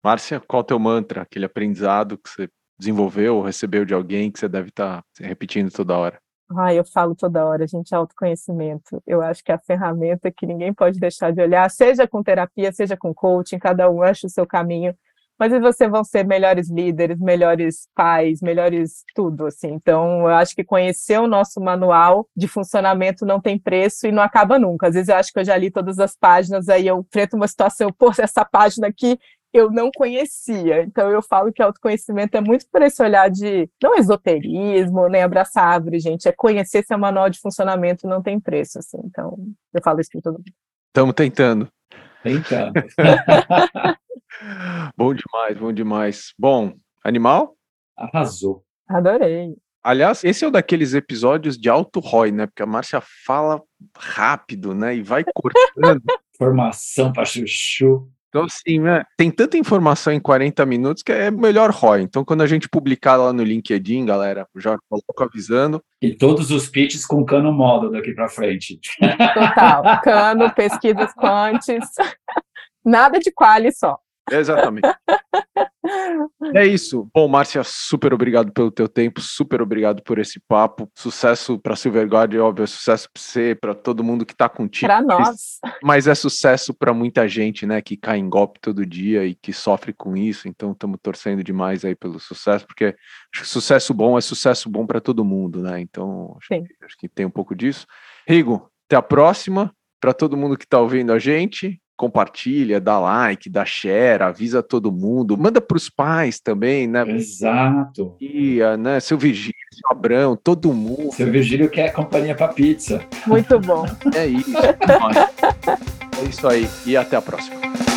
Márcia, qual é o teu mantra, aquele aprendizado que você desenvolveu ou recebeu de alguém que você deve estar tá repetindo toda hora? Ah, eu falo toda hora, gente, autoconhecimento. Eu acho que é a ferramenta que ninguém pode deixar de olhar, seja com terapia, seja com coaching, cada um acha o seu caminho mas vocês vão ser melhores líderes, melhores pais, melhores tudo, assim. Então, eu acho que conhecer o nosso manual de funcionamento não tem preço e não acaba nunca. Às vezes eu acho que eu já li todas as páginas, aí eu enfrento uma situação, pô, essa página aqui eu não conhecia. Então eu falo que autoconhecimento é muito por esse olhar de não esoterismo, nem abraçar árvore, gente, é conhecer seu manual de funcionamento não tem preço, assim. Então, eu falo isso para todo mundo. Estamos tentando. Tentando. bom demais, bom demais. Bom, animal? Arrasou. Adorei. Aliás, esse é um daqueles episódios de alto ROI, né? Porque a Márcia fala rápido, né? E vai cortando. Informação para chuchu. Então, assim, né? Tem tanta informação em 40 minutos que é melhor ROI. Então, quando a gente publicar lá no LinkedIn, galera, já coloco avisando. E todos os pitches com cano modo daqui para frente. Total. Cano, pesquisas quantes. Nada de quali só. Exatamente. é isso. Bom, Márcia, super obrigado pelo teu tempo, super obrigado por esse papo. Sucesso para Silverguard, óbvio, é sucesso para você, para todo mundo que está contigo. Para nós. Mas é sucesso para muita gente, né, que cai em golpe todo dia e que sofre com isso. Então, estamos torcendo demais aí pelo sucesso, porque acho que sucesso bom é sucesso bom para todo mundo, né? Então, acho que, acho que tem um pouco disso. Rigo, até a próxima. Para todo mundo que está ouvindo a gente, compartilha, dá like, dá share, avisa todo mundo, manda para os pais também, né? Exato. E, né, seu vigília, seu Abrão, todo mundo. Seu Virgílio quer companhia para pizza. Muito bom. É isso. é isso aí. E até a próxima.